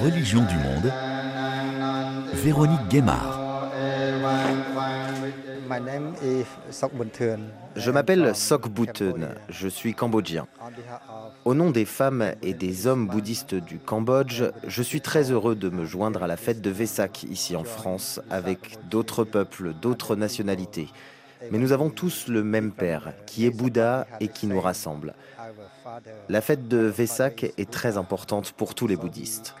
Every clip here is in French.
Religion du monde, Véronique Guémard. Je m'appelle Sok Buten, je suis cambodgien. Au nom des femmes et des hommes bouddhistes du Cambodge, je suis très heureux de me joindre à la fête de Vesak ici en France avec d'autres peuples, d'autres nationalités. Mais nous avons tous le même Père, qui est Bouddha et qui nous rassemble. La fête de Vesak est très importante pour tous les bouddhistes.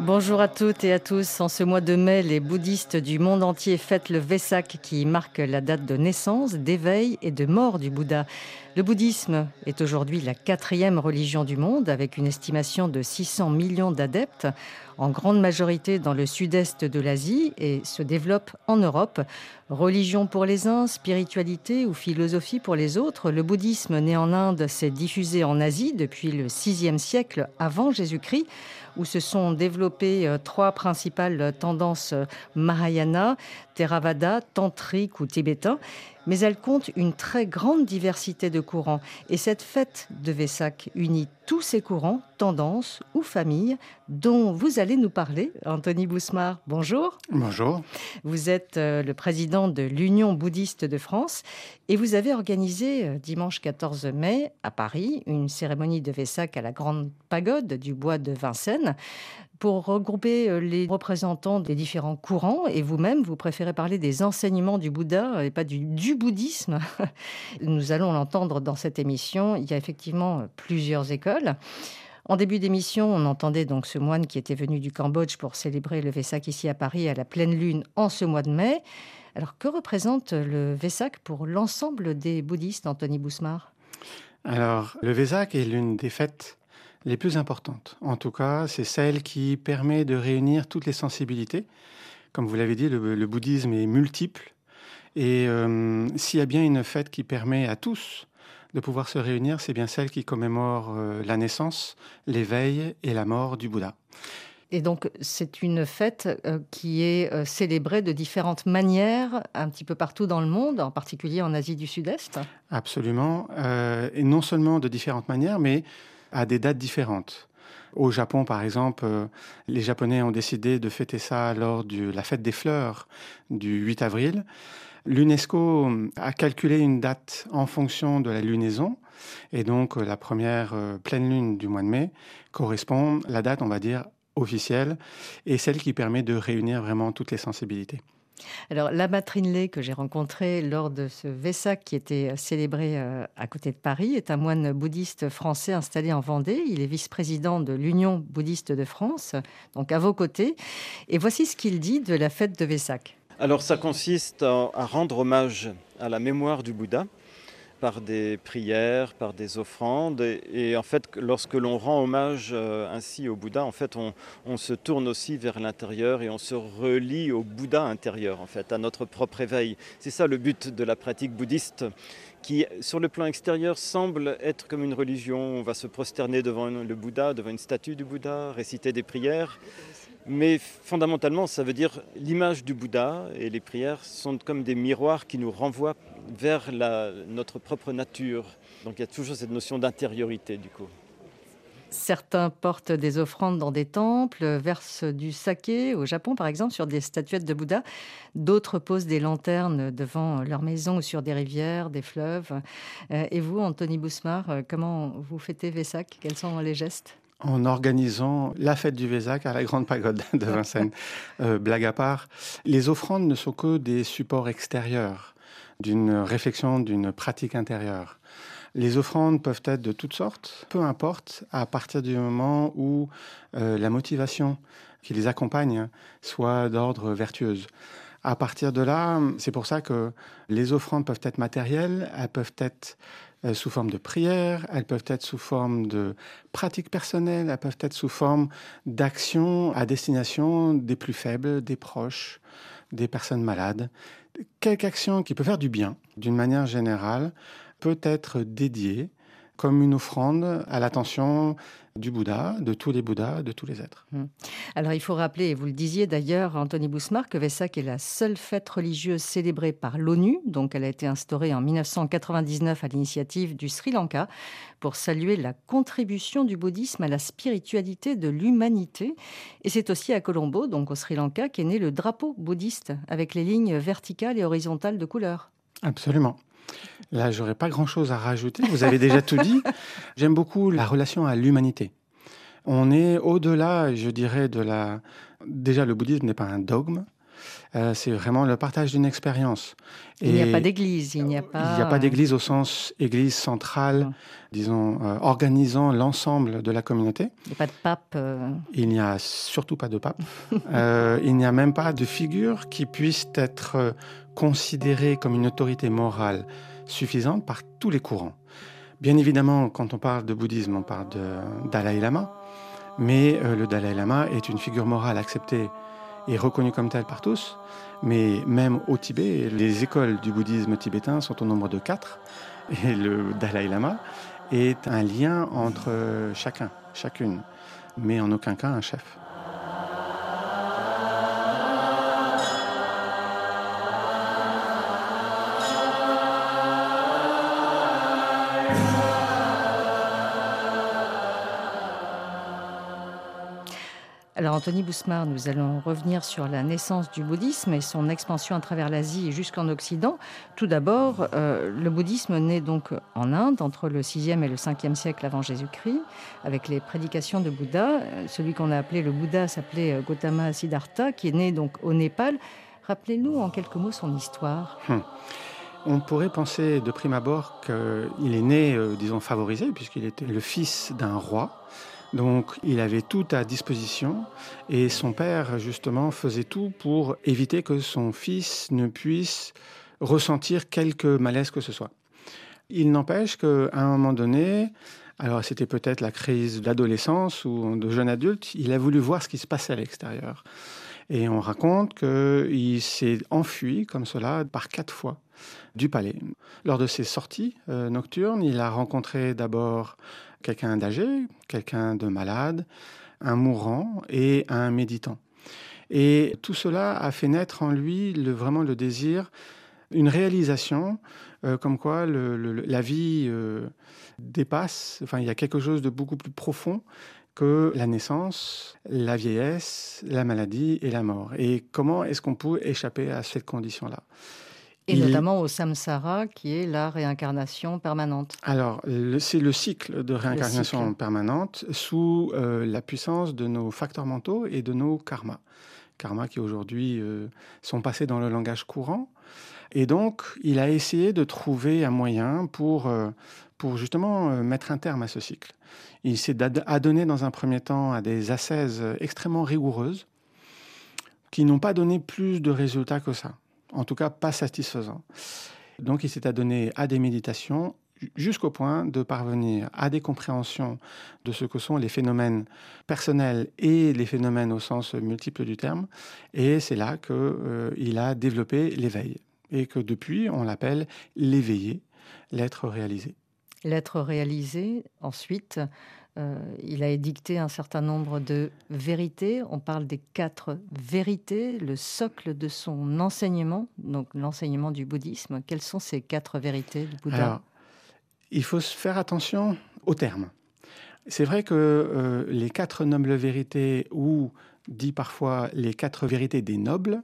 Bonjour à toutes et à tous. En ce mois de mai, les bouddhistes du monde entier fêtent le Vesak qui marque la date de naissance, d'éveil et de mort du Bouddha. Le bouddhisme est aujourd'hui la quatrième religion du monde avec une estimation de 600 millions d'adeptes, en grande majorité dans le sud-est de l'Asie et se développe en Europe. Religion pour les uns, spiritualité ou philosophie pour les autres, le bouddhisme né en Inde s'est diffusé en Asie depuis le VIe siècle avant Jésus-Christ où se sont développées euh, trois principales tendances euh, Mahayana, Theravada, tantrique ou tibétain mais elle compte une très grande diversité de courants. Et cette fête de Vesak unit tous ces courants, tendances ou familles dont vous allez nous parler. Anthony Bousmar, bonjour. Bonjour. Vous êtes euh, le président de l'Union bouddhiste de France et vous avez organisé euh, dimanche 14 mai à Paris une cérémonie de Vesak à la Grande Pagode du bois de Vincennes pour regrouper euh, les représentants des différents courants et vous-même, vous préférez parler des enseignements du Bouddha et pas du, bouddhisme. Nous allons l'entendre dans cette émission. Il y a effectivement plusieurs écoles. En début d'émission, on entendait donc ce moine qui était venu du Cambodge pour célébrer le Vesak ici à Paris à la pleine lune en ce mois de mai. Alors que représente le Vesak pour l'ensemble des bouddhistes, Anthony Bousmar Alors, le Vesak est l'une des fêtes les plus importantes. En tout cas, c'est celle qui permet de réunir toutes les sensibilités. Comme vous l'avez dit, le, bouddhisme est multiple. Et euh, s'il y a bien une fête qui permet à tous de pouvoir se réunir, c'est bien celle qui commémore euh, la naissance, l'éveil et la mort du Bouddha. Et donc, c'est une fête euh, qui est célébrée de différentes manières un petit peu partout dans le monde, en particulier en Asie du Sud-Est? Absolument. et non seulement de différentes manières, mais à des dates différentes. Au Japon, par exemple, euh, les Japonais ont décidé de fêter ça lors de la fête des fleurs du 8 avril. L'UNESCO a calculé une date en fonction de la lunaison. Et donc, euh, la première euh, pleine lune du mois de mai correspond, la date, on va dire, officielle, et celle qui permet de réunir vraiment toutes les sensibilités. Alors, Lama Trinley, que j'ai rencontré lors de ce Vesak qui était euh, célébré euh, à côté de Paris, est un moine bouddhiste français installé en Vendée. Il est vice-président de l'Union bouddhiste de France, donc à vos côtés. Et voici ce qu'il dit de la fête de Vesak. Alors, ça consiste à rendre hommage à la mémoire du Bouddha par des prières, par des offrandes. Et, en fait, lorsque l'on rend hommage euh, ainsi au Bouddha, en fait, on, se tourne aussi vers l'intérieur et on se relie au Bouddha intérieur, en fait, à notre propre éveil. C'est ça le but de la pratique bouddhiste qui, sur le plan extérieur, semble être comme une religion. On va se prosterner devant le Bouddha, devant une statue du Bouddha, réciter des prières. Mais fondamentalement, ça veut dire l'image du Bouddha et les prières sont comme des miroirs qui nous renvoient vers notre propre nature. Donc il y a toujours cette notion d'intériorité du coup. Certains portent des offrandes dans des temples, versent du saké au Japon par exemple sur des statuettes de Bouddha. D'autres posent des lanternes devant leur maison ou sur des rivières, des fleuves. Euh, et vous, Anthony Bousmar, euh, comment vous fêtez Vesak Quels sont les gestes? En organisant la fête du Vésac à la Grande Pagode de Vincennes. Euh, blague à part, les offrandes ne sont que des supports extérieurs d'une réflexion, d'une pratique intérieure. Les offrandes peuvent être de toutes sortes, peu importe, à partir du moment où euh, la motivation qui les accompagne soit d'ordre vertueuse. À partir de là, c'est pour ça que les offrandes peuvent être matérielles, elles peuvent être euh, sous forme de prières, elles peuvent être sous forme de pratiques personnelles, elles peuvent être sous forme d'actions à destination des plus faibles, des proches, des personnes malades. Quelque action qui peut faire du bien, d'une manière générale, peut être dédiée comme une offrande à l'attention du Bouddha, de tous les Bouddhas, de tous les êtres. Hmm. Alors il faut rappeler, et vous le disiez d'ailleurs, Anthony Bousmar, que Vesak est la seule fête religieuse célébrée par l'ONU. Donc elle a été instaurée en 1999 à l'initiative du Sri Lanka pour saluer la contribution du bouddhisme à la spiritualité de l'humanité. Et c'est aussi à Colombo, donc au Sri Lanka, qu'est né le drapeau bouddhiste avec les lignes verticales et horizontales de couleur. Absolument. Là, j'aurais pas grand-chose à rajouter. Vous avez déjà tout dit. J'aime beaucoup la relation à l'humanité. On est au-delà, je dirais, de la. Déjà, le bouddhisme n'est pas un dogme. Euh, c'est vraiment le partage d'une expérience. Il n'y a pas d'église, il n'y a pas. Il n'y a pas d'église au sens église centrale, disons, euh, organisant l'ensemble de la communauté. Il n'y a pas de pape. Euh. Il n'y a surtout pas de pape. il n'y a même pas de figure qui puisse être considérée comme une autorité morale suffisante par tous les courants. Bien évidemment, quand on parle de bouddhisme, on parle de Dalai Lama, mais le Dalai Lama est une figure morale acceptée est reconnu comme tel par tous, mais même au Tibet, les écoles du bouddhisme tibétain sont au nombre de quatre, et le Dalai Lama est un lien entre chacun, chacune, mais en aucun cas un chef. Anthony Bousmar, nous allons revenir sur la naissance du bouddhisme et son expansion à travers l'Asie et jusqu'en Occident. Tout d'abord, euh, le bouddhisme naît donc en Inde entre le 6e et le 5e siècle avant Jésus-Christ, avec les prédications de Bouddha. Euh, celui qu'on a appelé le Bouddha s'appelait euh, Gautama Siddhartha, qui est né donc au Népal. Rappelez-nous en quelques mots son histoire. Hmm. On pourrait penser de prime abord qu'il est né, disons, favorisé, puisqu'il était le fils d'un roi. Donc il avait tout à disposition et son père justement faisait tout pour éviter que son fils ne puisse ressentir quelque malaise que ce soit. Il n'empêche qu'à un moment donné, alors c'était peut-être la crise d'adolescence ou de jeune adulte, il a voulu voir ce qui se passait à l'extérieur. Et on raconte qu'il s'est enfui comme cela par quatre fois du palais. Lors de ses sorties euh, nocturnes, il a rencontré d'abord quelqu'un d'âgé, quelqu'un de malade, un mourant et un méditant. Et tout cela a fait naître en lui le, vraiment le désir, une réalisation, euh, comme quoi la vie euh, dépasse, enfin il y a quelque chose de beaucoup plus profond que la naissance, la vieillesse, la maladie et la mort. Et comment est-ce qu'on peut échapper à cette condition-là? Et notamment au samsara, qui est la réincarnation permanente. Alors, c'est le cycle de réincarnation permanente sous euh, la puissance de nos facteurs mentaux et de nos karmas. Karmas qui aujourd'hui euh, sont passés dans le langage courant. Et donc, il a essayé de trouver un moyen pour, euh, pour justement mettre un terme à ce cycle. Il s'est adonné dans un premier temps à des ascèses extrêmement rigoureuses qui n'ont pas donné plus de résultats que ça en tout cas pas satisfaisant. Donc il s'est adonné à des méditations jusqu'au point de parvenir à des compréhensions de ce que sont les phénomènes personnels et les phénomènes au sens multiple du terme. Et c'est là qu'il euh, a développé l'éveil et que depuis on l'appelle l'éveillé, l'être réalisé. L'être réalisé, ensuite, il a édicté un certain nombre de vérités. On parle des quatre vérités, le socle de son enseignement, donc l'enseignement du bouddhisme. Quelles sont ces quatre vérités du Bouddha Il faut faire attention aux termes. C'est vrai que euh, les quatre nobles vérités, ou dit parfois les quatre vérités des nobles,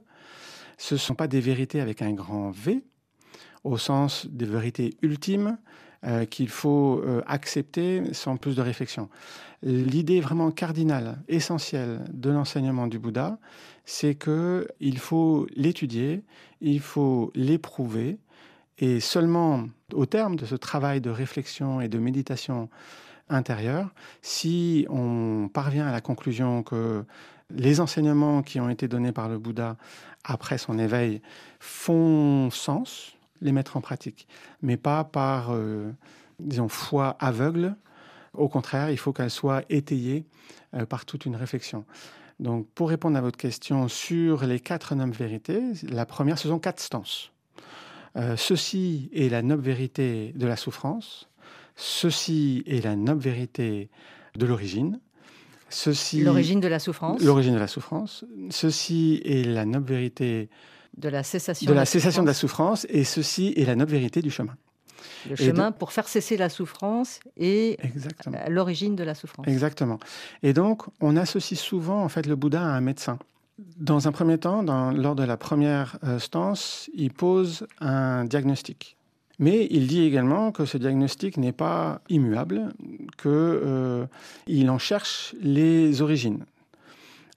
ce ne sont pas des vérités avec un grand V, au sens des vérités ultimes, euh, qu'il faut euh, accepter sans plus de réflexion. L'idée vraiment cardinale, essentielle de l'enseignement du Bouddha, c'est qu'il faut l'étudier, il faut l'éprouver, et seulement au terme de ce travail de réflexion et de méditation intérieure, si on parvient à la conclusion que les enseignements qui ont été donnés par le Bouddha après son éveil font sens, les mettre en pratique, mais pas par, euh, disons, foi aveugle. Au contraire, il faut qu'elle soit étayée euh, par toute une réflexion. Donc, pour répondre à votre question sur les quatre nobles vérités, la première, ce sont quatre stances. Euh, ceci est la noble vérité de la souffrance. Ceci est la noble vérité de l'origine. Ceci, l'origine de la souffrance. L'origine de la souffrance. Ceci est la noble vérité de la cessation de la, cessation de la souffrance et ceci est la noble vérité du chemin. Le chemin pour faire cesser la souffrance et l'origine de la souffrance. Exactement. Et donc, on associe souvent en fait le Bouddha à un médecin. Dans un premier temps, lors de la première euh, stance, il pose un diagnostic. Mais il dit également que ce diagnostic n'est pas immuable, qu'il euh, en cherche les origines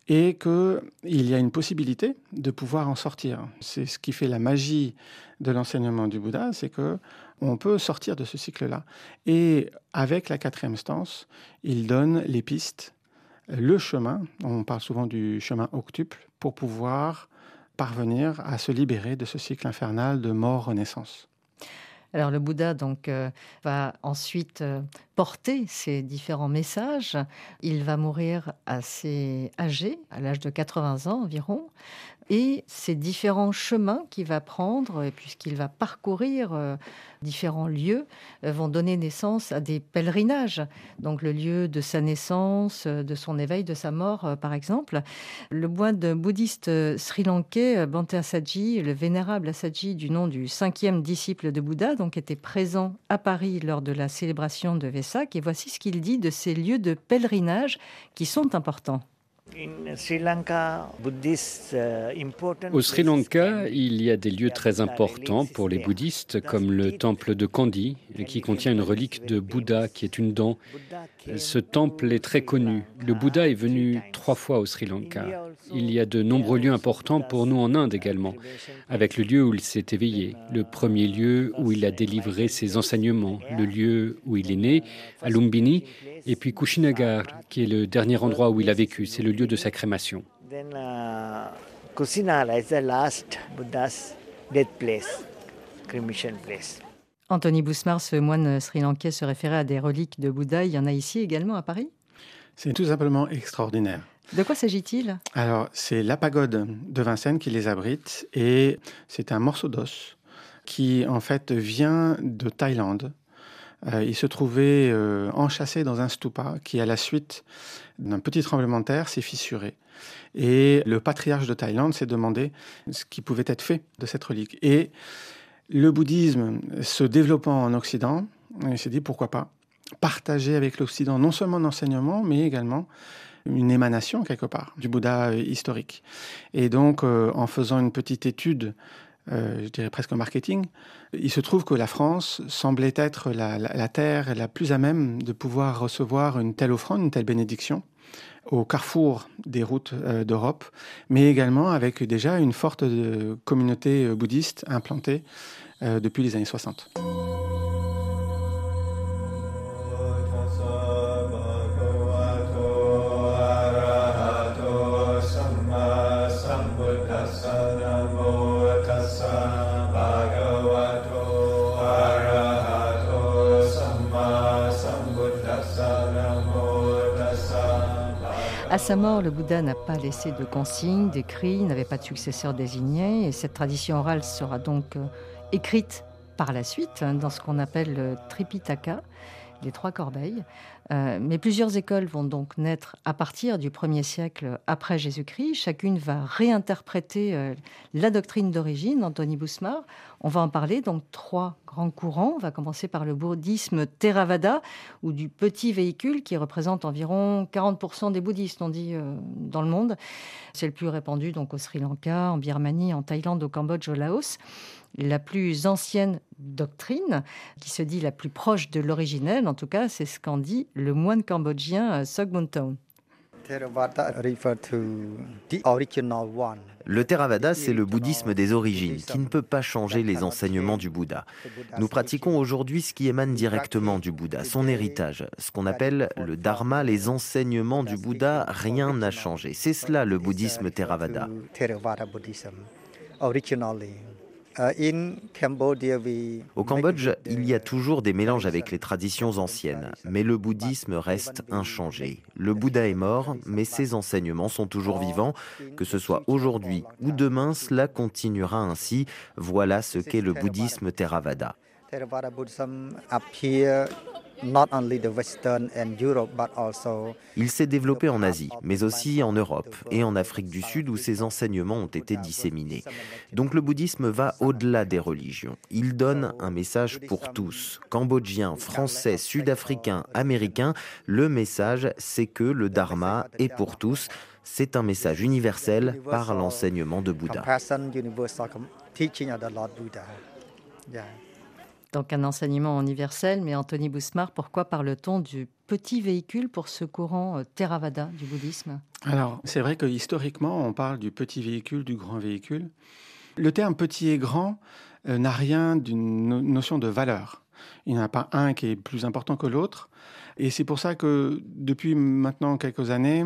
et qu'il y a une possibilité de pouvoir en sortir. C'est ce qui fait la magie de l'enseignement du Bouddha, c'est que on peut sortir de ce cycle-là. Et avec la quatrième stance, il donne les pistes, le chemin, on parle souvent du chemin octuple, pour pouvoir parvenir à se libérer de ce cycle infernal de mort-renaissance. Alors le Bouddha donc euh, va ensuite euh, porter ces différents messages. Il va mourir assez âgé, à l'âge de 80 ans environ, et ces différents chemins qu'il va prendre, puisqu'il va parcourir euh, différents lieux, euh, vont donner naissance à des pèlerinages. Donc le lieu de sa naissance, euh, de son éveil, de sa mort, par exemple. Le moine bouddhiste sri-lankais Bante Asaji, le vénérable Asaji du nom du cinquième disciple de Bouddha, donc était présent à Paris lors de la célébration de Vesak. Et voici ce qu'il dit de ces lieux de pèlerinage qui sont importants. Uh, Au Sri Lanka, il y a des lieux très importants pour les bouddhistes, comme le temple de Kandy, qui contient une relique de Bouddha qui est une dent. Ce temple est très connu. Le Bouddha est venu trois fois au Sri Lanka. Il y a de nombreux lieux importants pour nous en Inde également, avec le lieu où il s'est éveillé, le premier lieu où il a délivré ses enseignements, le lieu où il est né, à Lumbini, et puis Kushinagar, qui est le dernier endroit où il a vécu, c'est le lieu de sa crémation. Uh, Anthony Bousmar, ce moine sri-lankais, se référait à des reliques de Bouddha. Il y en a ici également à Paris? C'est tout simplement extraordinaire. De quoi s'agit-il? Alors, c'est la pagode de Vincennes qui les abrite et c'est un morceau d'os qui, en fait, vient de Thaïlande. Euh, il se trouvait euh, enchâssé dans un stupa qui, à la suite d'un petit tremblement de terre, s'est fissuré. Et le patriarche de Thaïlande s'est demandé ce qui pouvait être fait de cette relique. Et le bouddhisme se développant en Occident, il s'est dit pourquoi pas partager avec l'Occident non seulement l'enseignement, mais également une émanation quelque part du Bouddha historique. Et donc, euh, en faisant une petite étude, euh, je dirais presque marketing, il se trouve que la France semblait être la, terre la plus à même de pouvoir recevoir une telle offrande, une telle bénédiction au carrefour des routes euh, d'Europe, mais également avec déjà une forte communauté bouddhiste implantée depuis les années 60. À sa mort, le Bouddha n'a pas laissé de consignes, d'écrits, n'avait pas de successeur désigné, et cette tradition orale sera donc euh, écrite par la suite hein, dans ce qu'on appelle le Tripitaka, les trois corbeilles. Euh, mais plusieurs écoles vont donc naître à partir du 1er siècle après Jésus-Christ. Chacune va réinterpréter euh, la doctrine d'origine, Anthony Bousmar. On va en parler, donc trois grands courants. On va commencer par le bouddhisme Theravada, ou du petit véhicule qui représente environ 40% des bouddhistes, on dit, euh, dans le monde. C'est le plus répandu donc au Sri Lanka, en Birmanie, en Thaïlande, au Cambodge, au Laos la plus ancienne doctrine, qui se dit la plus proche de l'originel, en tout cas, c'est ce qu'en dit le moine cambodgien euh, Sogmunthon. Le Theravada, c'est le bouddhisme des origines, qui ne peut pas changer les enseignements du Bouddha. Nous pratiquons aujourd'hui ce qui émane directement du Bouddha, son héritage, ce qu'on appelle le Dharma, les enseignements du Bouddha, rien n'a changé. C'est cela le bouddhisme Theravada. Euh, Au Cambodge, il y a toujours des mélanges avec les traditions anciennes, mais le bouddhisme reste inchangé. Le Bouddha est mort, mais ses enseignements sont toujours vivants. Que ce soit aujourd'hui ou demain, cela continuera ainsi. Voilà ce qu'est le bouddhisme Theravada. Il s'est développé en Asie, mais aussi en Europe et en Afrique du Sud où ses enseignements ont été disséminés. Donc le bouddhisme va au-delà des religions. Il donne un message pour tous. Cambodgiens, Français, Sud-Africains, Américains, le message c'est que le Dharma est pour tous. C'est un message universel par l'enseignement de Bouddha. Donc un enseignement universel, mais Anthony Bousmar, pourquoi parle-t-on du petit véhicule pour ce courant euh, Theravada du bouddhisme? Alors, c'est vrai que historiquement, on parle du petit véhicule, du grand véhicule. Le terme petit et grand euh, n'a rien d'une notion de valeur. Il n'y en a pas un qui est plus important que l'autre. Et c'est pour ça que depuis maintenant quelques années,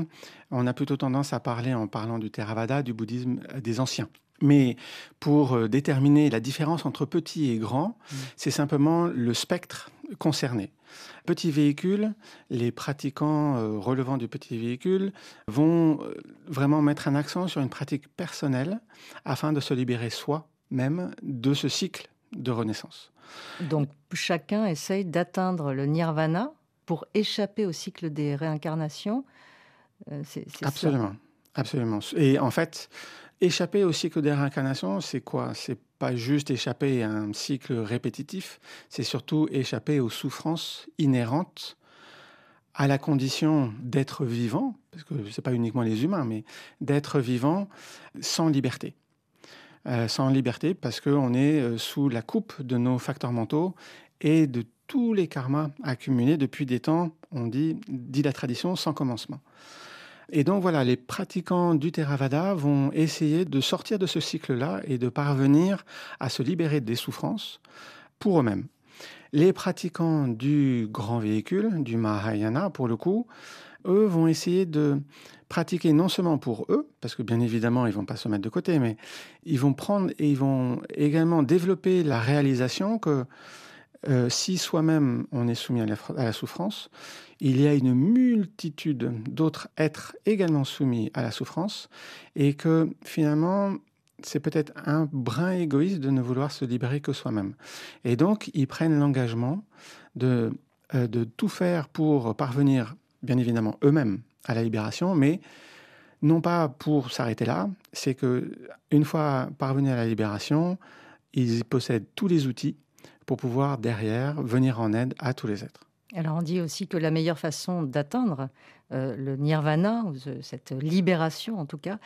on a plutôt tendance à parler en parlant du Theravada, du bouddhisme des anciens. Mais pour euh, déterminer la différence entre petit et grand, mmh. c'est simplement le spectre concerné. Petit véhicule, les pratiquants euh, relevant du petit véhicule vont euh, vraiment mettre un accent sur une pratique personnelle afin de se libérer soi-même de ce cycle de renaissance. Donc chacun essaye d'atteindre le nirvana pour échapper au cycle des réincarnations. absolument, absolument. Et en fait, Échapper au cycle des réincarnations, c'est quoi? C'est pas juste échapper à un cycle répétitif, c'est surtout échapper aux souffrances inhérentes à la condition d'être vivant, parce que ce n'est pas uniquement les humains, mais d'être vivant sans liberté. Euh, sans liberté parce qu'on est euh, sous la coupe de nos facteurs mentaux et de tous les karmas accumulés depuis des temps, on dit, dit la tradition, sans commencement. Et donc voilà, les pratiquants du Theravada vont essayer de sortir de ce cycle-là et de parvenir à se libérer des souffrances pour eux-mêmes. Les pratiquants du grand véhicule, du Mahayana pour le coup, eux vont essayer de pratiquer non seulement pour eux, parce que bien évidemment ils vont pas se mettre de côté, mais ils vont prendre et ils vont également développer la réalisation que euh, si soi-même on est soumis à la, souffrance, il y a une multitude d'autres êtres également soumis à la souffrance et que finalement c'est peut-être un brin égoïste de ne vouloir se libérer que soi-même. Et donc ils prennent l'engagement de, euh, de tout faire pour parvenir bien évidemment eux-mêmes à la libération, mais non pas pour s'arrêter là, c'est que une fois parvenus à la libération, ils possèdent tous les outils pour pouvoir derrière venir en aide à tous les êtres. Alors on dit aussi que la meilleure façon d'atteindre euh, le nirvana, ou cette libération en tout cas,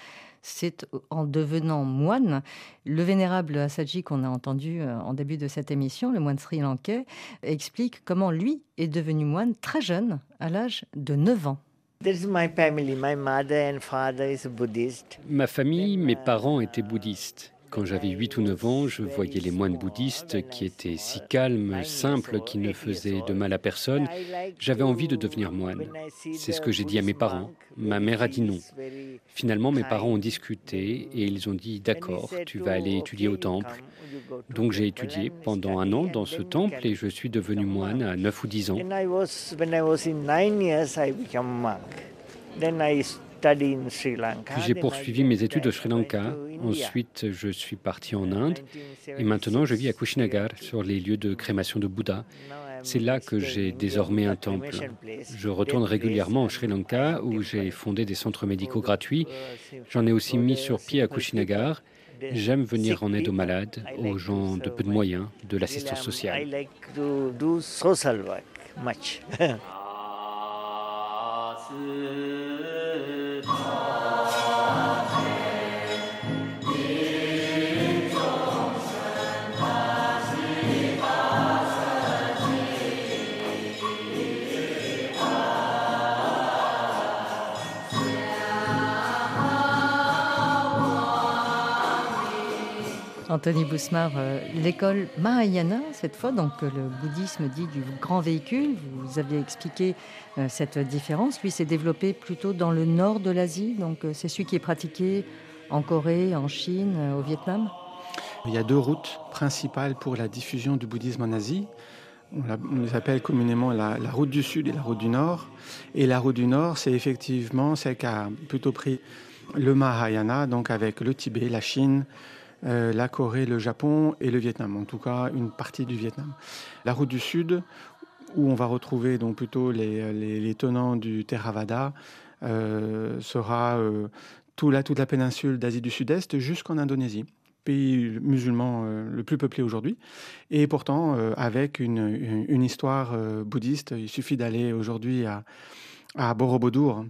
c'est en devenant moine. Le vénérable Asaji qu'on a entendu euh, en début de cette émission, le moine sri lankais, explique comment lui est devenu moine très jeune, à l'âge de 9 ans. Ma famille, mes parents étaient bouddhistes. Quand j'avais 8 ou 9 ans, je voyais les moines bouddhistes qui étaient si calmes, simples, qui ne faisaient de mal à personne. J'avais envie de devenir moine. C'est ce que j'ai dit à mes parents. Ma mère a dit non. Finalement, mes parents ont discuté et ils ont dit d'accord, tu vas aller étudier au temple. Donc j'ai étudié pendant un an dans ce temple et je suis devenu moine à 9 ou 10 ans. Puis j'ai poursuivi mes études au Sri Lanka. Ensuite, je suis parti en Inde. Et maintenant, je vis à Kushinagar, sur les lieux de crémation de Bouddha. C'est là que j'ai désormais un temple. Je retourne régulièrement au Sri Lanka, où j'ai fondé des centres médicaux gratuits. J'en ai aussi mis sur pied à Kushinagar. J'aime venir en aide aux malades, aux gens de peu de moyens, de l'assistance sociale. Anthony Bousmar, euh, l'école Mahayana, cette fois, donc euh, le bouddhisme dit du grand véhicule, vous aviez expliqué euh, cette différence. Lui s'est développé plutôt dans le nord de l'Asie, donc c'est celui qui est pratiqué en Corée, en Chine, au Vietnam Il y a deux routes principales pour la diffusion du bouddhisme en Asie. On, les appelle communément la, la, route du Sud et la route du Nord. Et la route du Nord, c'est effectivement celle qui a plutôt pris le Mahayana, donc avec le Tibet, la Chine, euh, la Corée, le Japon et le Vietnam, en tout cas une partie du Vietnam. La route du Sud, où on va retrouver donc plutôt les, tenants du Theravada, euh, sera euh, tout toute la péninsule d'Asie du Sud-Est jusqu'en Indonésie pays musulman le plus peuplé aujourd'hui, et pourtant avec une, histoire bouddhiste. Il suffit d'aller aujourd'hui à, à Borobudur,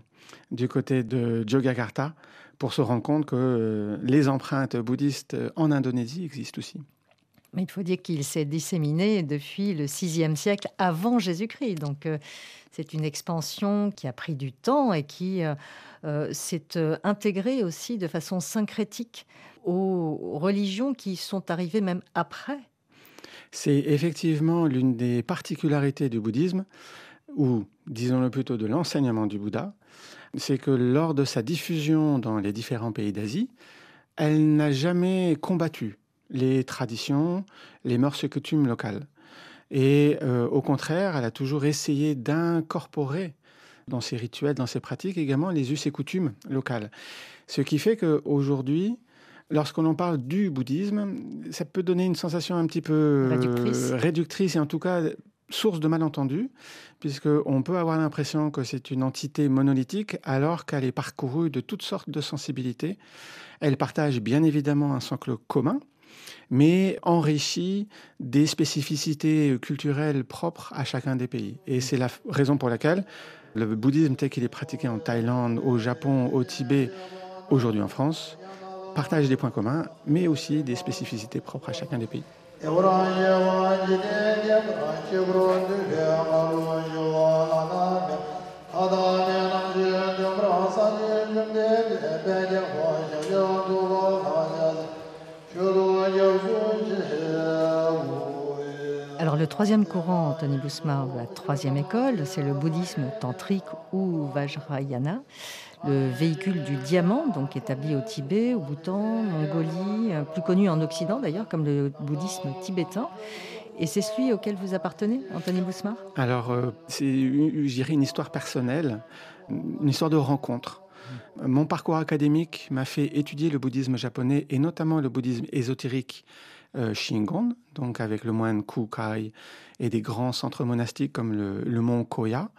du côté de Yogyakarta, pour se rendre compte que les empreintes bouddhistes en Indonésie existent aussi. Mais il faut dire qu'il s'est disséminé depuis le VIe siècle avant Jésus-Christ. Donc euh, c'est une expansion qui a pris du temps et qui euh, euh, s'est intégrée aussi de façon syncrétique aux religions qui sont arrivées même après. C'est effectivement l'une des particularités du bouddhisme, ou disons-le plutôt de l'enseignement du Bouddha, c'est que lors de sa diffusion dans les différents pays d'Asie, elle n'a jamais combattu les traditions, les mœurs et coutumes locales. Et euh, au contraire, elle a toujours essayé d'incorporer dans ses rituels, dans ses pratiques également les us et coutumes locales. Ce qui fait qu'aujourd'hui, lorsqu'on en parle du bouddhisme, ça peut donner une sensation un petit peu réductrice, réductrice et en tout cas source de malentendus, puisqu'on peut avoir l'impression que c'est une entité monolithique alors qu'elle est parcourue de toutes sortes de sensibilités. Elle partage bien évidemment un socle commun, mais enrichi des spécificités culturelles propres à chacun des pays. Et c'est la raison pour laquelle le bouddhisme tel qu'il est pratiqué en Thaïlande, au Japon, au Tibet, aujourd'hui en France, partage des points communs, mais aussi des spécificités propres à chacun des pays. Alors le troisième courant, Anthony Bousmar, la troisième école, c'est le bouddhisme tantrique ou Vajrayana, le véhicule du diamant, donc établi au Tibet, au Bhoutan, Mongolie, euh, plus connu en Occident d'ailleurs comme le bouddhisme tibétain. Et c'est celui auquel vous appartenez, Anthony Bousmar Alors, euh, c'est, je une histoire personnelle, une histoire de rencontre. Mon parcours académique m'a fait étudier le bouddhisme japonais et notamment le bouddhisme ésotérique euh, Shingon, donc avec le moine Kukai et des grands centres monastiques comme le, mont Koya.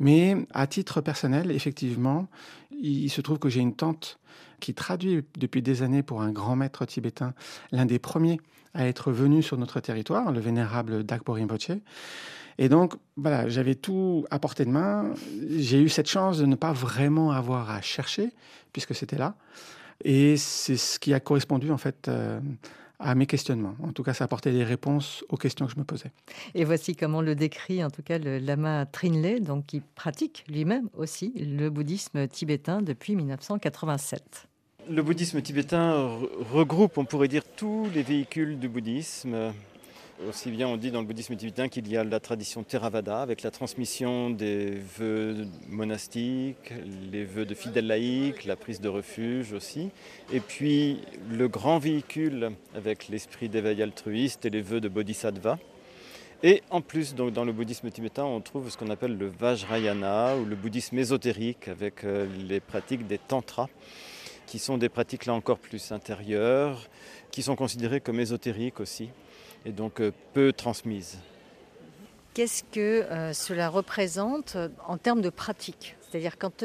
Mais à titre personnel, effectivement, il, se trouve que j'ai une tante qui traduit depuis des années pour un grand maître tibétain, l'un des premiers à être venu sur notre territoire, le vénérable Dakpo Rinpoche. Et donc, voilà, j'avais tout à portée de main. J'ai eu cette chance de ne pas vraiment avoir à chercher, puisque c'était là. Et c'est ce qui a correspondu, en fait, euh, à mes questionnements. En tout cas, ça apportait des réponses aux questions que je me posais. Et voici comment le décrit, en tout cas, le lama Trinley, donc qui pratique lui-même aussi le bouddhisme tibétain depuis 1987. Le bouddhisme tibétain regroupe, on pourrait dire, tous les véhicules du bouddhisme aussi bien on dit dans le bouddhisme tibétain qu'il y a la tradition Theravada avec la transmission des vœux monastiques, les vœux de fidèles laïcs, la prise de refuge aussi. Et puis le grand véhicule avec l'esprit d'éveil altruiste et les vœux de Bodhisattva. Et en plus, donc, dans le bouddhisme tibétain, on trouve ce qu'on appelle le Vajrayana ou le bouddhisme ésotérique avec euh, les pratiques des tantras, qui sont des pratiques là encore plus intérieures, qui sont considérées comme ésotériques aussi et donc euh, peu transmise. Qu'est-ce que euh, cela représente euh, en termes de pratique? C'est-à-dire quand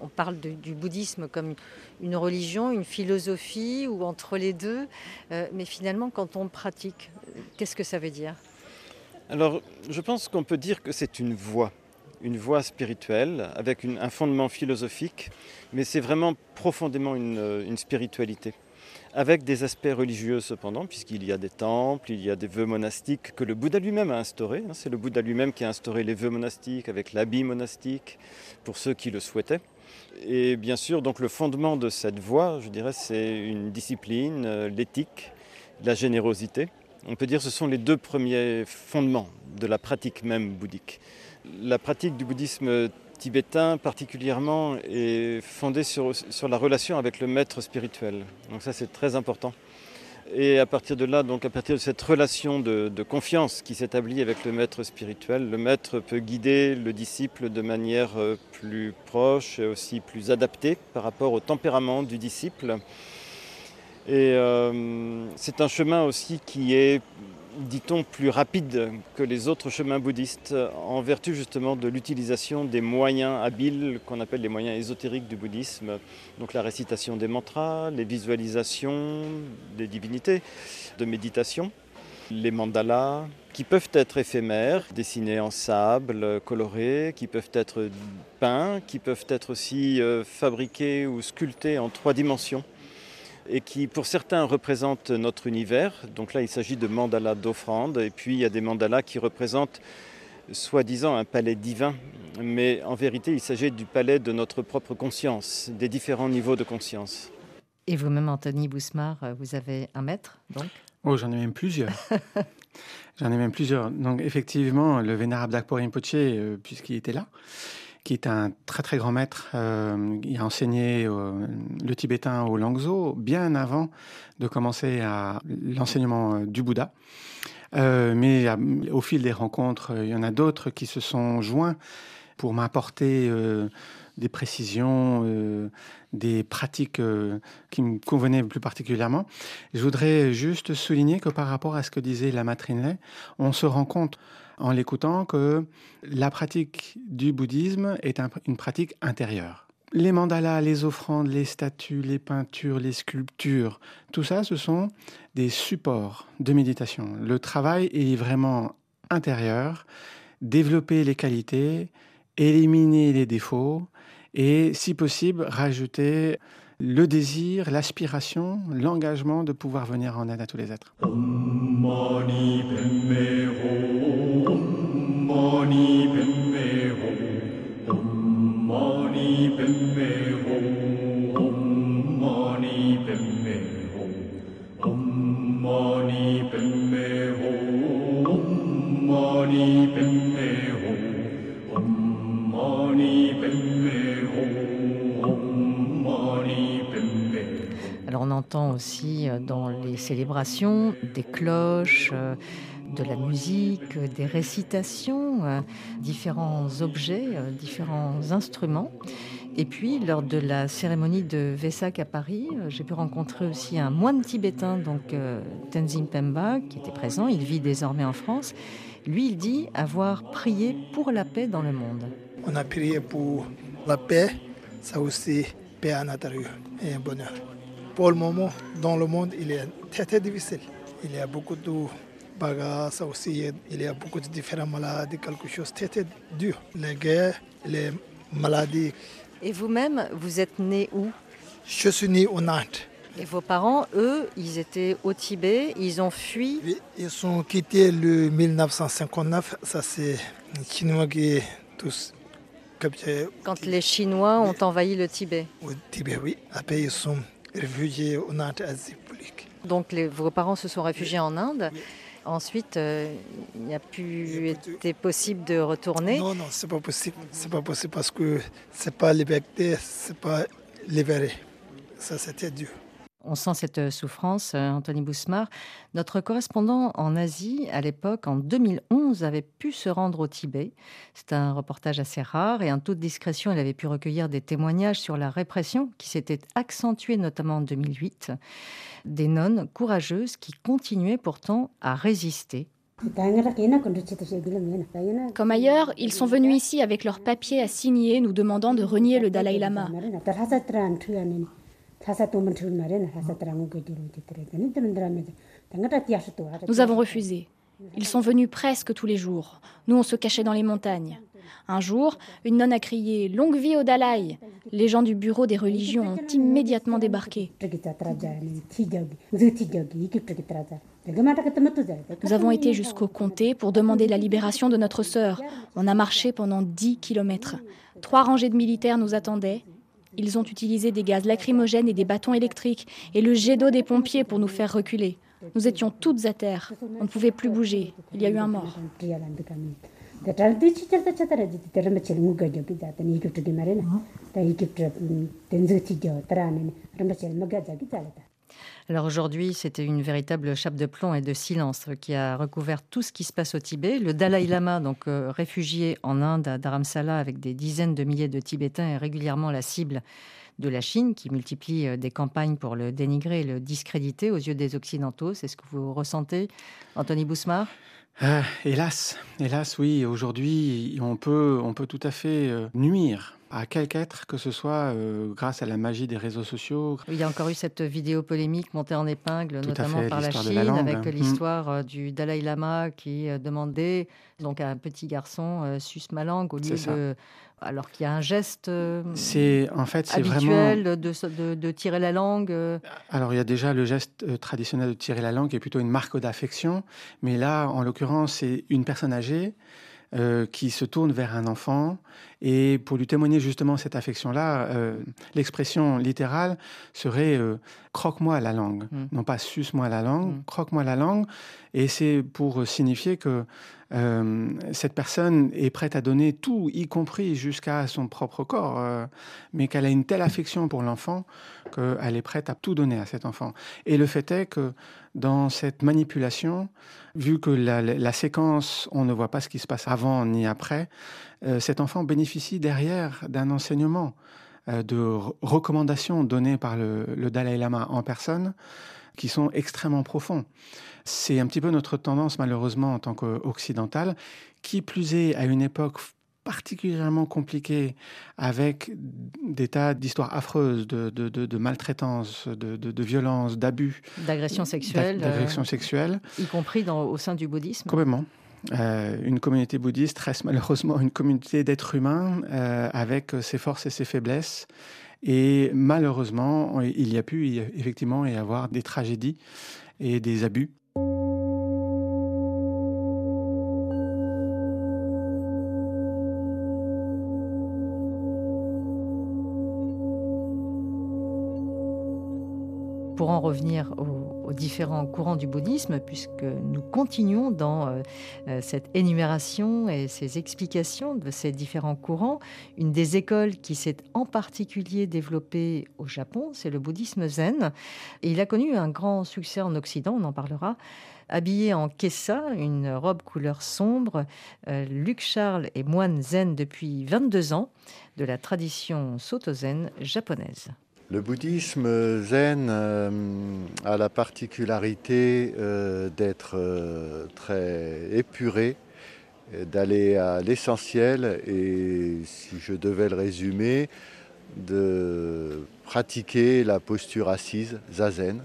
on parle du bouddhisme comme une religion, une philosophie ou entre les deux, mais finalement quand on pratique, qu'est-ce que ça veut dire? Alors je pense qu'on peut dire que c'est une voie une voie spirituelle avec un fondement philosophique, mais c'est vraiment profondément une spiritualité avec des aspects religieux cependant, puisqu'il y a des temples, il y a des vœux monastiques que le Bouddha lui-même a instaurés. Hein. C'est le Bouddha lui-même qui a instauré les vœux monastiques avec l'habit monastique pour ceux qui le souhaitaient. Et bien sûr, donc le fondement de cette voie, je dirais, c'est une discipline, euh, l'éthique, la générosité. On peut dire que ce sont les deux premiers fondements de la pratique même bouddhique. La pratique du bouddhisme tibétain particulièrement est fondé sur, la relation avec le maître spirituel. Donc ça c'est très important. Et à partir de là, donc à partir de cette relation de, de confiance qui s'établit avec le maître spirituel, le maître peut guider le disciple de manière euh, plus proche et aussi plus adaptée par rapport au tempérament du disciple. Et euh, c'est un chemin aussi qui est dit-on, plus rapide que les autres chemins bouddhistes en vertu justement de l'utilisation des moyens habiles qu'on appelle les moyens ésotériques du bouddhisme, donc la récitation des mantras, les visualisations des divinités, de méditation, les mandalas, qui peuvent être éphémères, dessinés en sable, colorés, qui peuvent être peints, qui peuvent être aussi euh, fabriqués ou sculptés en trois dimensions et qui pour certains représentent notre univers. Donc là il s'agit de mandalas d'offrande et puis il y a des mandalas qui représentent soi-disant un palais divin, mais en vérité il s'agit du palais de notre propre conscience, des différents niveaux de conscience. Et vous-même, Anthony Bousmar, vous avez un maître, donc? Oh, j'en ai même plusieurs. j'en ai même plusieurs. Donc, effectivement, le vénérable Dakpo Rinpoche, euh, puisqu'il était là, qui est un très très grand maître. Euh, il a enseigné euh, le tibétain au Langzhou bien avant de commencer à l'enseignement euh, du Bouddha. mais au fil des rencontres, il y en a d'autres qui se sont joints pour m'apporter des précisions, des pratiques qui me convenaient plus particulièrement. Je voudrais juste souligner que par rapport à ce que disait la Lay, on se rend compte en l'écoutant que la pratique du bouddhisme est une pratique intérieure. Les mandalas, les offrandes, les statues, les peintures, les sculptures, tout ça, ce sont des supports de méditation. Le travail est vraiment intérieur, développer les qualités, éliminer les défauts et, si possible, rajouter le désir, l'aspiration, l'engagement de pouvoir venir en aide à tous les êtres. Entend aussi euh, dans les célébrations des cloches, euh, de la musique, des récitations, euh, différents objets, différents instruments. Et puis, lors de la cérémonie de Vesak à Paris, j'ai pu rencontrer aussi un moine tibétain, donc Tenzin Pemba, qui était présent. Il vit désormais en France. Lui, il dit avoir prié pour la paix dans le monde. On a prié pour la paix, ça aussi, paix à l'intérieur et un bonheur pour le moment, dans le monde, il est très, très difficile. Il y a beaucoup de bagages aussi, il y a beaucoup de différentes maladies, quelque chose de très, très dur. Les guerres, les maladies. Et vous-même, vous êtes né où? Je suis né au Nantes. Et vos parents, eux, ils étaient au Tibet, ils ont fui? Oui, Ils sont quittés le 1959, ça c'est les Chinois qui tous Quand les Chinois ont envahi le Tibet Au Tibet, oui. Après, ils sont réfugiés en Inde Donc les, vos parents se sont réfugiés en Inde. Ensuite, euh, il n'y a plus été possible de retourner. Non, non, c'est pas possible. C'est pas possible parce que c'est pas liberté, c'est pas libéré. Ça, c'était dur. On sent cette souffrance, euh, Anthony Bousmar. Notre correspondant en Asie, à l'époque, en 2011, avait pu se rendre au Tibet. C'est un reportage assez rare et en toute discrétion, il avait pu recueillir des témoignages sur la répression qui s'était accentuée notamment en 2008. Des nonnes courageuses qui continuaient pourtant à résister comme ailleurs, ils sont venus ici avec leurs papiers à signer nous demandant de renier le Dalai Lama. Nous avons refusé. Ils sont venus presque tous les jours. Nous, on se cachait dans les montagnes. Un jour, une nonne a crié Longue vie au Dalai Les gens du bureau des religions ont immédiatement débarqué. Nous avons été jusqu'au comté pour demander la libération de notre sœur. On a marché pendant 10 kilomètres. Trois rangées de militaires nous attendaient ils ont utilisé des gaz lacrymogènes et des bâtons électriques et le jet d'eau des pompiers pour nous faire reculer. Nous étions toutes à terre. On ne pouvait plus bouger. Il y a eu un mort. Alors aujourd'hui, c'était une véritable chape de plomb et de silence qui a recouvert tout ce qui se passe au Tibet. Le Dalai Lama, donc euh, réfugié en Inde à Dharamsala avec des dizaines de milliers de Tibétains, est régulièrement la cible de la Chine qui multiplie euh, des campagnes pour le dénigrer et le discréditer aux yeux des Occidentaux. C'est ce que vous ressentez, Anthony Bousmar euh, hélas, hélas, oui. Aujourd'hui, on peut, on peut tout à fait euh, nuire à quelque être que ce soit euh, grâce à la magie des réseaux sociaux. Il y a encore eu cette vidéo polémique montée en épingle, notamment par la Chine, avec mm. l'histoire du Dalai Lama qui demandait donc à un petit garçon suce ma langue au lieu de alors qu'il y a un geste euh, c'est en fait c'est habituel vraiment... de, de, tirer la langue euh. alors il y a déjà le geste euh, traditionnel de tirer la langue qui est plutôt une marque d'affection mais là en l'occurrence c'est une personne âgée qui se tourne vers un enfant et pour lui témoigner justement cette affection-là, l'expression littérale serait croque-moi la langue, mm. non pas suce-moi la langue, mm. croque-moi la langue, et c'est pour signifier que euh, cette personne est prête à donner tout, y compris jusqu'à son propre corps, euh, mais qu'elle a une telle affection pour l'enfant qu'elle est prête à tout donner à cet enfant. Et le fait est que dans cette manipulation, vu que la, séquence, on ne voit pas ce qui se passe avant ni après, euh, cet enfant bénéficie derrière d'un enseignement, de recommandations données par le, le Dalai Lama en personne, qui sont extrêmement profonds. C'est un petit peu notre tendance, malheureusement, en tant qu'occidental, qui plus est à une époque particulièrement compliquée, avec des tas d'histoires affreuses de, de, de, de maltraitance, de, violence, d'abus. D'agression sexuelle. D'agression sexuelle. Y compris dans, au sein du bouddhisme. Complètement. Euh, une communauté bouddhiste reste malheureusement une communauté d'êtres humains euh, avec ses forces et ses faiblesses. Et malheureusement, il y a pu effectivement y avoir des tragédies et des abus. Revenir aux, différents courants du bouddhisme, puisque nous continuons dans euh, euh, cette énumération et ces explications de ces différents courants. Une des écoles qui s'est en particulier développée au Japon, c'est le bouddhisme zen. Et il a connu un grand succès en Occident, on en parlera. Habillé en kessa, une robe couleur sombre, euh, Luc Charles est moine zen depuis 22 ans de la tradition soto zen japonaise. Le bouddhisme zen euh, a la particularité euh, d'être euh, très épuré, d'aller à l'essentiel et, si je devais le résumer, de pratiquer la posture assise, zazen,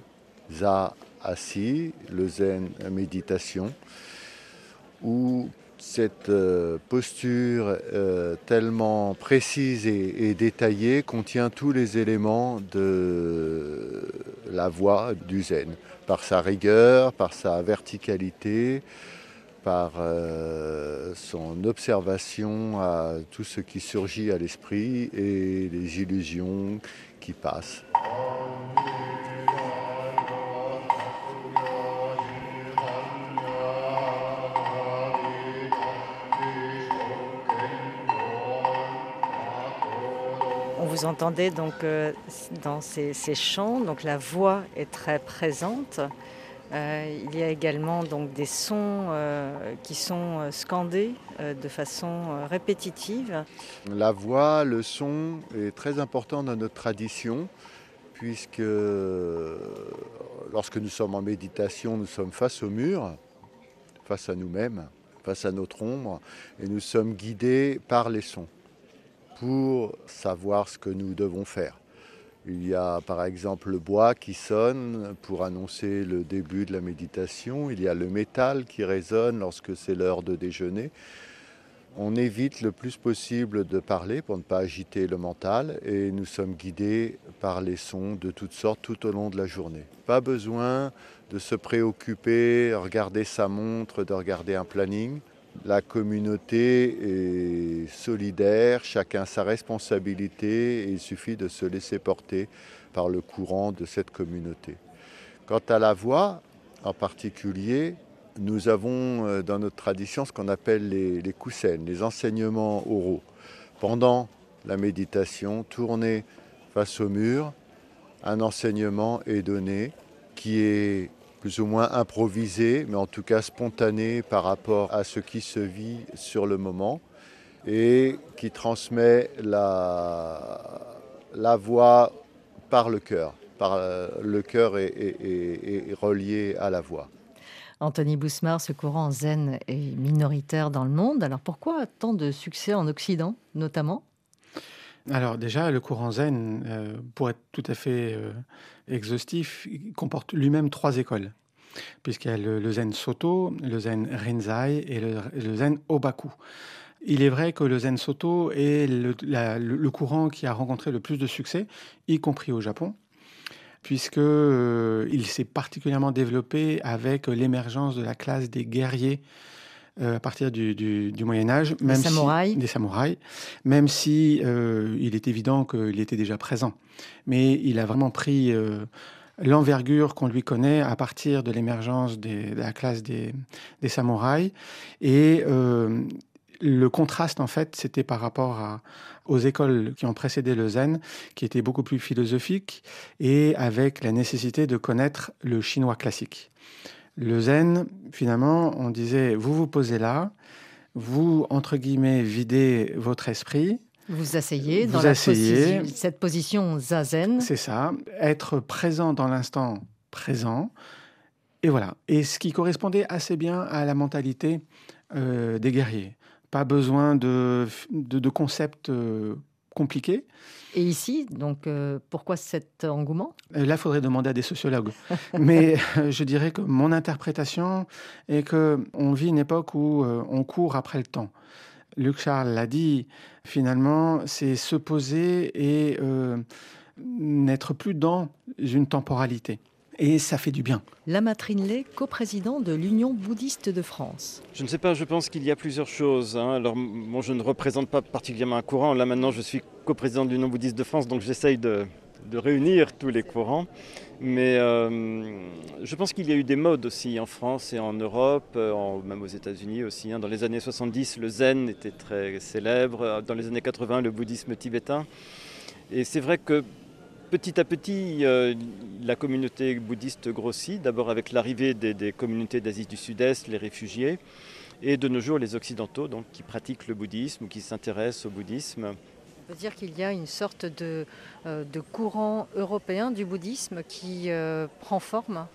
za assis, le zen méditation, où cette euh, posture euh, tellement précise et, détaillée contient tous les éléments de la voie du zen, par sa rigueur, par sa verticalité, par euh, son observation à tout ce qui surgit à l'esprit et les illusions qui passent. Vous entendez donc euh, dans ces, chants, donc la voix est très présente. Euh, il y a également donc des sons euh, qui sont scandés de façon répétitive. La voix, le son est très important dans notre tradition puisque lorsque nous sommes en méditation, nous sommes face au mur, face à nous-mêmes, face à notre ombre, et nous sommes guidés par les sons pour savoir ce que nous devons faire. Il y a par exemple le bois qui sonne pour annoncer le début de la méditation. Il y a le métal qui résonne lorsque c'est l'heure de déjeuner. On évite le plus possible de parler pour ne pas agiter le mental et nous sommes guidés par les sons de toutes sortes tout au long de la journée. Pas besoin de se préoccuper, de regarder sa montre, de regarder un planning. La communauté est solidaire, chacun sa responsabilité et il suffit de se laisser porter par le courant de cette communauté. Quant à la voix, en particulier, nous avons euh, dans notre tradition ce qu'on appelle les, les les enseignements oraux. Pendant la méditation, tourné face au mur, un enseignement est donné qui est plus ou moins improvisé, mais en tout cas spontané par rapport à ce qui se vit sur le moment et qui transmet la, la voix par le cœur. Par, le cœur est, est, relié à la voix. Anthony Bousmar, ce courant zen est minoritaire dans le monde. Alors pourquoi tant de succès en Occident, notamment? Alors déjà, le courant zen, euh, pour être tout à fait euh, exhaustif, comporte lui-même trois écoles, puisqu'il y a le, zen Soto, le zen Rinzai et le, zen Obaku. Il est vrai que le zen Soto est le, courant qui a rencontré le plus de succès, y compris au Japon puisque euh, il s'est particulièrement développé avec l'émergence de la classe des guerriers à partir du, Moyen Âge, même des samouraïs, des samouraïs, même si euh, il est évident qu'il était déjà présent, mais il a vraiment pris l'envergure qu'on lui connaît à partir de l'émergence de la classe des, des samouraïs. Et le contraste, en fait, c'était par rapport à, aux écoles qui ont précédé le zen, qui étaient beaucoup plus philosophiques et avec la nécessité de connaître le chinois classique. Le zen, finalement, on disait, vous vous posez là, vous, entre guillemets, videz votre esprit. Vous asseyez dans cette position zazen. C'est ça, être présent dans l'instant présent. Et voilà. Et ce qui correspondait assez bien à la mentalité euh, des guerriers pas besoin de, de, concepts euh, compliqués. Et ici, donc, euh, pourquoi cet engouement? Euh, Là, il faudrait demander à des sociologues. Mais je dirais que mon interprétation est qu'on vit une époque où on court après le temps. Luc Charles l'a dit, finalement, c'est se poser et n'être plus dans une temporalité et ça fait du bien. Lama Trinley, coprésident de l'Union bouddhiste de France. Je ne sais pas, je pense qu'il y a plusieurs choses. Hein. Alors, moi, je ne représente pas particulièrement un courant. Là, maintenant, je suis coprésident de l'Union bouddhiste de France, donc j'essaye de, réunir tous les courants. Mais euh, je pense qu'il y a eu des modes aussi en France et en Europe, euh, même aux États-Unis aussi. Hein. Dans les années 70, le zen était très célèbre. Dans les années 80, le bouddhisme tibétain. Et c'est vrai que Petit à petit, euh, la communauté bouddhiste grossit, d'abord avec l'arrivée des, communautés d'Asie du Sud-Est, les réfugiés, et de nos jours les Occidentaux donc, qui pratiquent le bouddhisme ou qui s'intéressent au bouddhisme. On peut dire qu'il y a une sorte de, euh, courant européen du bouddhisme qui euh, prend forme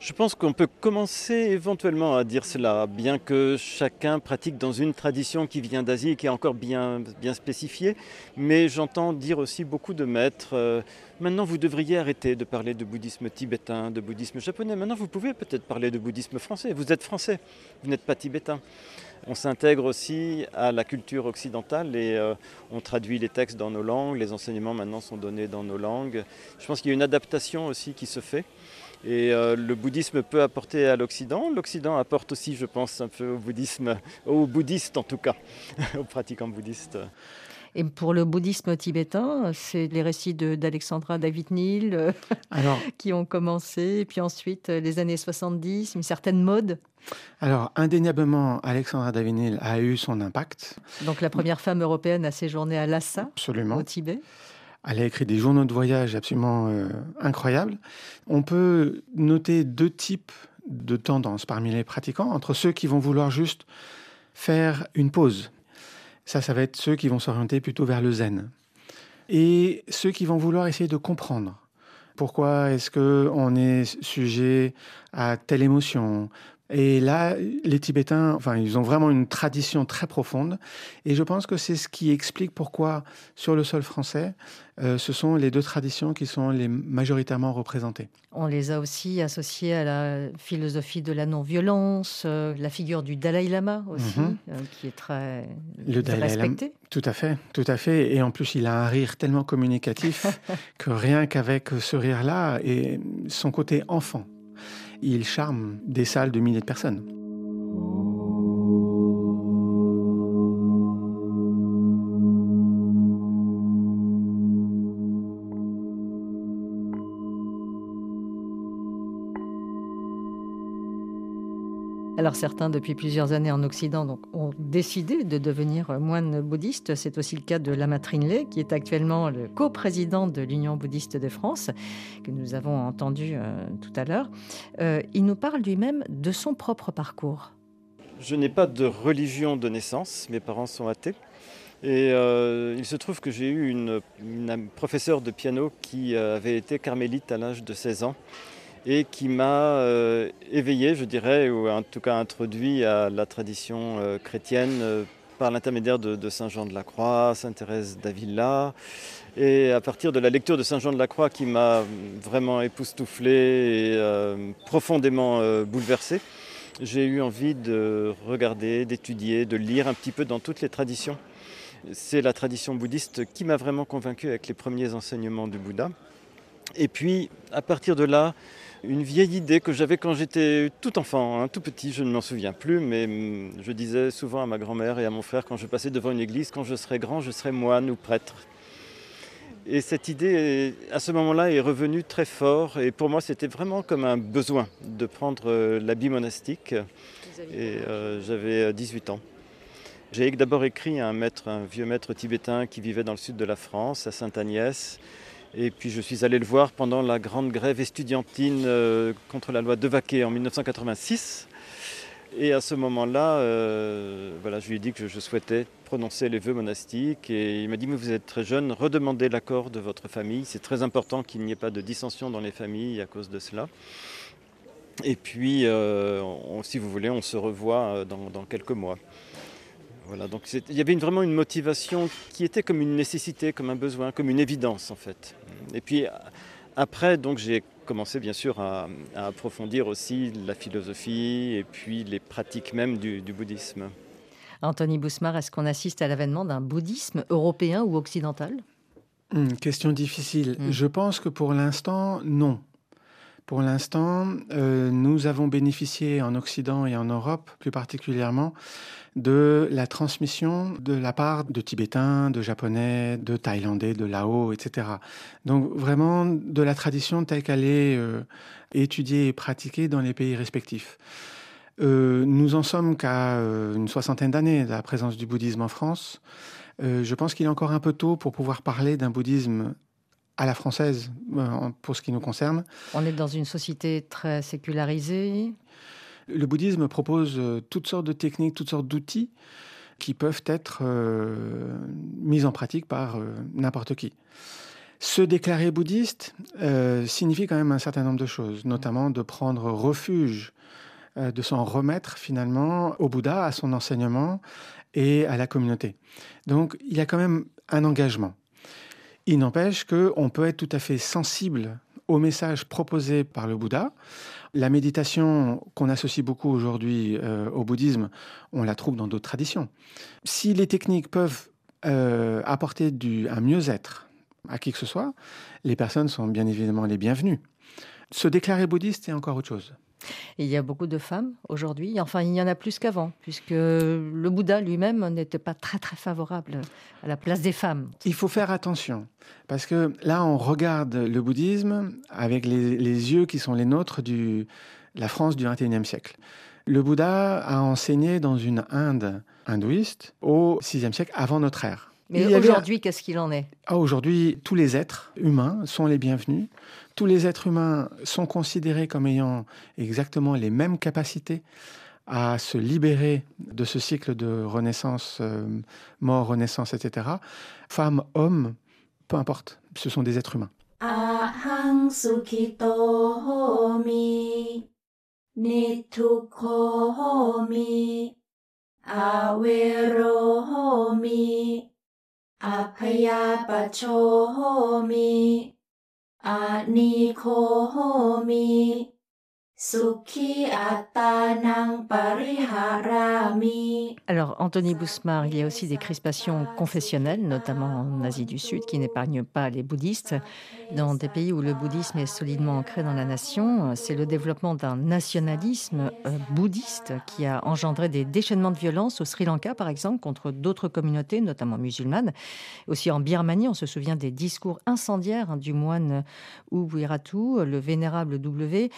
je pense qu'on peut commencer éventuellement à dire cela, bien que chacun pratique dans une tradition qui vient d'Asie et qui est encore bien, bien spécifiée. Mais j'entends dire aussi beaucoup de maîtres, euh, maintenant vous devriez arrêter de parler de bouddhisme tibétain, de bouddhisme japonais. Maintenant vous pouvez peut-être parler de bouddhisme français. Vous êtes français, vous n'êtes pas tibétain. On s'intègre aussi à la culture occidentale et euh, on traduit les textes dans nos langues. Les enseignements maintenant sont donnés dans nos langues. Je pense qu'il y a une adaptation aussi qui se fait. Et euh, le bouddhisme peut apporter à l'Occident. L'Occident apporte aussi, je pense, un peu au bouddhisme, aux bouddhistes en tout cas, aux pratiquants bouddhistes. Et pour le bouddhisme tibétain, c'est les récits d'Alexandra David Neal euh, qui ont commencé, et puis ensuite euh, les années 70, une certaine mode. Alors, indéniablement, Alexandra David Neal a eu son impact. Donc, la première femme européenne à séjourner à Lhasa, au Tibet. Elle a écrit des journaux de voyage absolument euh, incroyables. On peut noter deux types de tendances parmi les pratiquants, entre ceux qui vont vouloir juste faire une pause. Ça, ça va être ceux qui vont s'orienter plutôt vers le zen. Et ceux qui vont vouloir essayer de comprendre. Pourquoi est-ce qu'on est sujet à telle émotion? Et là, les Tibétains, enfin, ils ont vraiment une tradition très profonde. Et je pense que c'est ce qui explique pourquoi, sur le sol français, euh, ce sont les deux traditions qui sont les majoritairement représentées. On les a aussi associées à la philosophie de la non-violence, euh, la figure du Dalai Lama aussi, mhm. euh, qui est très, le respecté. tout à fait, tout à fait. Et en plus, il a un rire tellement communicatif que rien qu'avec ce rire-là et son côté enfant il charme des salles de milliers de personnes. Alors certains, depuis plusieurs années en Occident, ont décidé de devenir moine bouddhiste. C'est aussi le cas de Lama Trinley, qui est actuellement le co-président de l'Union bouddhiste de France, que nous avons entendu euh, tout à l'heure. Euh, il nous parle lui-même de son propre parcours. Je n'ai pas de religion de naissance, mes parents sont athées. Et euh, il se trouve que j'ai eu une, professeure de piano qui avait été carmélite à l'âge de 16 ans et qui m'a euh, éveillé, je dirais, ou en tout cas introduit à la tradition chrétienne par l'intermédiaire de, Saint Jean de la Croix, Sainte Thérèse d'Avila. Et à partir de la lecture de Saint Jean de la Croix qui m'a vraiment époustouflé et profondément bouleversé, j'ai eu envie de regarder, d'étudier, de lire un petit peu dans toutes les traditions c'est la tradition bouddhiste qui m'a vraiment convaincu avec les premiers enseignements du Bouddha. Et puis, à partir de là, une vieille idée que j'avais quand j'étais tout enfant, hein, tout petit, je ne m'en souviens plus, mais hum, je disais souvent à ma grand-mère et à mon frère quand je passais devant une église, quand je serai grand, je serai moine ou prêtre. Et cette idée, à ce moment-là, est revenue très fort. Et pour moi, c'était vraiment comme un besoin de prendre euh, l'habit monastique. Et euh, j'avais 18 ans. J'ai d'abord écrit à un maître, un vieux maître tibétain qui vivait dans le sud de la France, à Sainte-Agnès. Et puis je suis allé le voir pendant la grande grève estudiantine euh, contre la loi de Vaquet en 1986. Et à ce moment-là, euh, voilà, je lui ai dit que je souhaitais prononcer les vœux monastiques. Et il m'a dit, mais vous êtes très jeune, redemandez l'accord de votre famille. C'est très important qu'il n'y ait pas de dissension dans les familles à cause de cela. Et puis, euh, si vous voulez, on se revoit dans quelques mois. Voilà, donc il y avait vraiment une motivation qui était comme une nécessité, comme un besoin, comme une évidence en fait. Et puis après, donc j'ai commencé bien sûr à, approfondir aussi la philosophie et puis les pratiques même du, bouddhisme. Anthony Bousmar, est-ce qu'on assiste à l'avènement d'un bouddhisme européen ou occidental? Hmm, Question difficile. Hmm. Je pense que pour l'instant, non. Pour l'instant, euh, nous avons bénéficié en Occident et en Europe plus particulièrement de la transmission de la part de Tibétains, de Japonais, de Thaïlandais, de Lao, etc. Donc vraiment de la tradition telle qu'elle est euh, étudiée et pratiquée dans les pays respectifs. Euh, nous en sommes qu'à une soixantaine d'années de la présence du bouddhisme en France. je pense qu'il est encore un peu tôt pour pouvoir parler d'un bouddhisme à la française pour ce qui nous concerne. On est dans une société très sécularisée. Le bouddhisme propose euh, toutes sortes de techniques, toutes sortes d'outils qui peuvent être euh, mis en pratique par euh, n'importe qui. Se déclarer bouddhiste signifie quand même un certain nombre de choses, notamment de prendre refuge, de s'en remettre finalement au Bouddha, à son enseignement et à la communauté. Donc il y a quand même un engagement. Il n'empêche qu'on peut être tout à fait sensible au message proposé par le Bouddha, la méditation qu'on associe beaucoup aujourd'hui euh, au bouddhisme, on la trouve dans d'autres traditions. Si les techniques peuvent euh, apporter du, un mieux-être à qui que ce soit, les personnes sont bien évidemment les bienvenues. Se déclarer bouddhiste, c'est encore autre chose il y a beaucoup de femmes aujourd'hui. Enfin, il y en a plus qu'avant, puisque le Bouddha lui-même n'était pas très très favorable à la place des femmes. Il faut faire attention, parce que là, on regarde le bouddhisme avec les, yeux qui sont les nôtres de la France du XXIe siècle. Le Bouddha a enseigné dans une Inde hindouiste au VIe siècle avant notre ère. Mais aujourd'hui, qu'est-ce qu'il en est? Ah, Aujourd'hui, tous les êtres humains sont les bienvenus. Tous les êtres humains sont considérés comme ayant exactement les mêmes capacités à se libérer de ce cycle de renaissance, euh, mort, renaissance, etc. Femmes, hommes, peu importe, ce sont des êtres humains. อัพยาปโชโหมิอานิโคโหมิ alors, Anthony Bousmar, il y a aussi des crispations confessionnelles, notamment en Asie du Sud, qui n'épargnent pas les bouddhistes. Dans des pays où le bouddhisme est solidement ancré dans la nation, c'est le développement d'un nationalisme euh, bouddhiste qui a engendré des déchaînements de violence au Sri Lanka, par exemple, contre d'autres communautés, notamment musulmanes. Aussi en Birmanie, on se souvient des discours incendiaires hein, du moine Ubiratu, le vénérable W,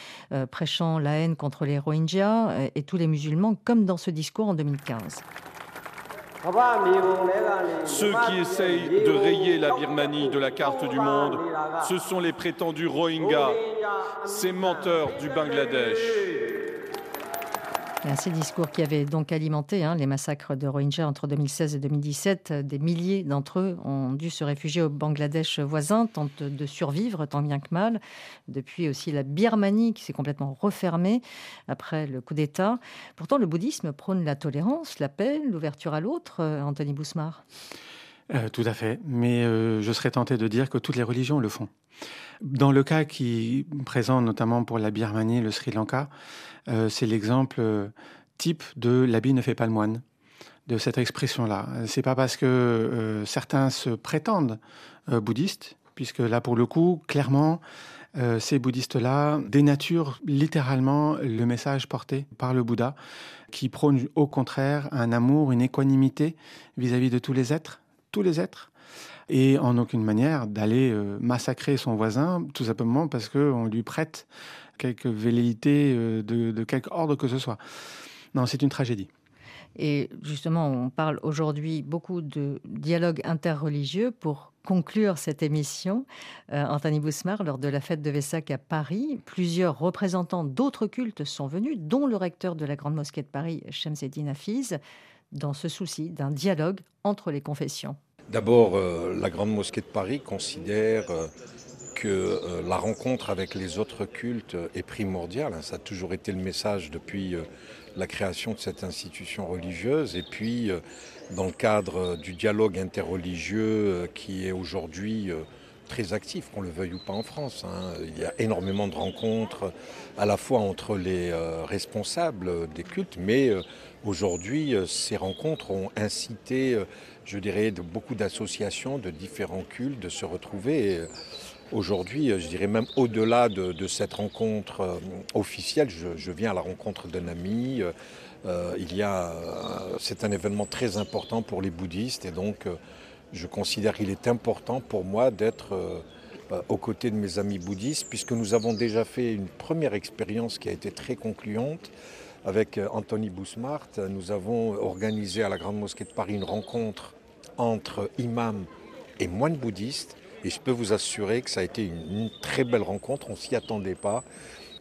la haine contre les Rohingyas euh, et tous les musulmans, comme dans ce discours en 2015. Ceux qui essayent de rayer la Birmanie de la carte du monde, ce sont les prétendus Rohingyas, ces menteurs du Bangladesh. Ces discours qui avaient donc alimenté hein, les massacres de Rohingyas entre 2016 et 2017, des milliers d'entre eux ont dû se réfugier au Bangladesh voisin, tentent de survivre tant bien que mal. Depuis aussi la Birmanie qui s'est complètement refermée après le coup d'État. Pourtant, le bouddhisme prône la tolérance, la paix, l'ouverture à l'autre. Euh, Anthony Bousmar. Euh, tout à fait, mais euh, je serais tenté de dire que toutes les religions le font. Dans le cas qui présente notamment pour la Birmanie, le Sri Lanka, euh, c'est l'exemple type de l'habit ne fait pas le moine, de cette expression-là. C'est pas parce que certains se prétendent bouddhistes, puisque là, pour le coup, clairement, ces bouddhistes-là dénaturent littéralement le message porté par le Bouddha, qui prône au contraire un amour, une équanimité vis-à-vis de tous les êtres, tous les êtres, et en aucune manière d'aller massacrer son voisin, tout simplement parce qu'on lui prête quelque velléité euh, de, quelque ordre que ce soit. Non, c'est une tragédie. Et justement, on parle aujourd'hui beaucoup de dialogue interreligieux pour conclure cette émission. Euh, Anthony Bousmar, lors de la fête de Vesak à Paris, plusieurs représentants d'autres cultes sont venus, dont le recteur de la Grande Mosquée de Paris, Shemseddin Hafiz, dans ce souci d'un dialogue entre les confessions. D'abord, euh, la Grande Mosquée de Paris considère que euh, la rencontre avec les autres cultes est primordiale. Ça a toujours été le message depuis euh, la création de cette institution religieuse. Et puis, euh, dans le cadre du dialogue interreligieux qui est aujourd'hui très actif, qu'on le veuille ou pas en France. Hein. Il y a énormément de rencontres à la fois entre les responsables des cultes, mais aujourd'hui, ces rencontres ont incité, je dirais, beaucoup d'associations de différents cultes de se retrouver. Aujourd'hui, je dirais même au-delà de, cette rencontre euh, officielle, je, viens à la rencontre d'un ami. Euh, il y a, euh, c'est un événement très important pour les bouddhistes et donc je considère qu'il est important pour moi d'être aux côtés de mes amis bouddhistes puisque nous avons déjà fait une première expérience qui a été très concluante avec Anthony Bousmart. Nous avons organisé à la Grande Mosquée de Paris une rencontre entre imams et moines bouddhistes et je peux vous assurer que ça a été une, très belle rencontre, on s'y attendait pas.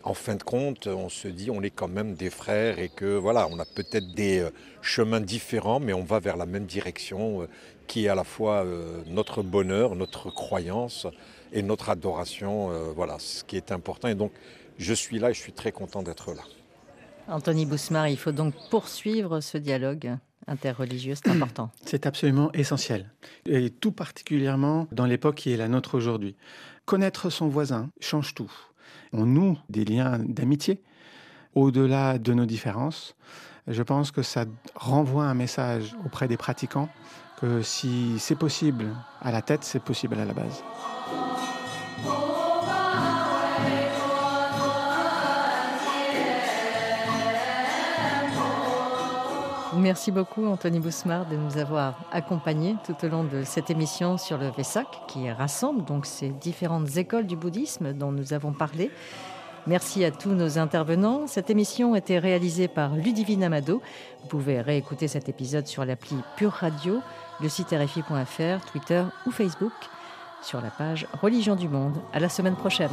En fin de compte, on se dit on est quand même des frères et que voilà, on a peut-être des euh, chemins différents, mais on va vers la même direction, euh, qui est à la fois euh, notre bonheur, notre croyance et notre adoration. voilà, ce qui est important. Et donc, je suis là et je suis très content d'être là. Anthony Bousmar, il faut donc poursuivre ce dialogue interreligieux, c'est important. C'est absolument essentiel, et tout particulièrement dans l'époque qui est la nôtre aujourd'hui. Connaître son voisin change tout. On noue des liens d'amitié au-delà de nos différences. Je pense que ça renvoie un message auprès des pratiquants que si c'est possible à la tête, c'est possible à la base. Merci beaucoup Anthony Bousmar de nous avoir accompagnés tout au long de cette émission sur le Vesak qui rassemble donc ces différentes écoles du bouddhisme dont nous avons parlé. Merci à tous nos intervenants. Cette émission a été réalisée par Ludivine Amado. Vous pouvez réécouter cet épisode sur l'appli Pure Radio, le site rfi.fr, Twitter ou Facebook, sur la page Religion du Monde. À la semaine prochaine.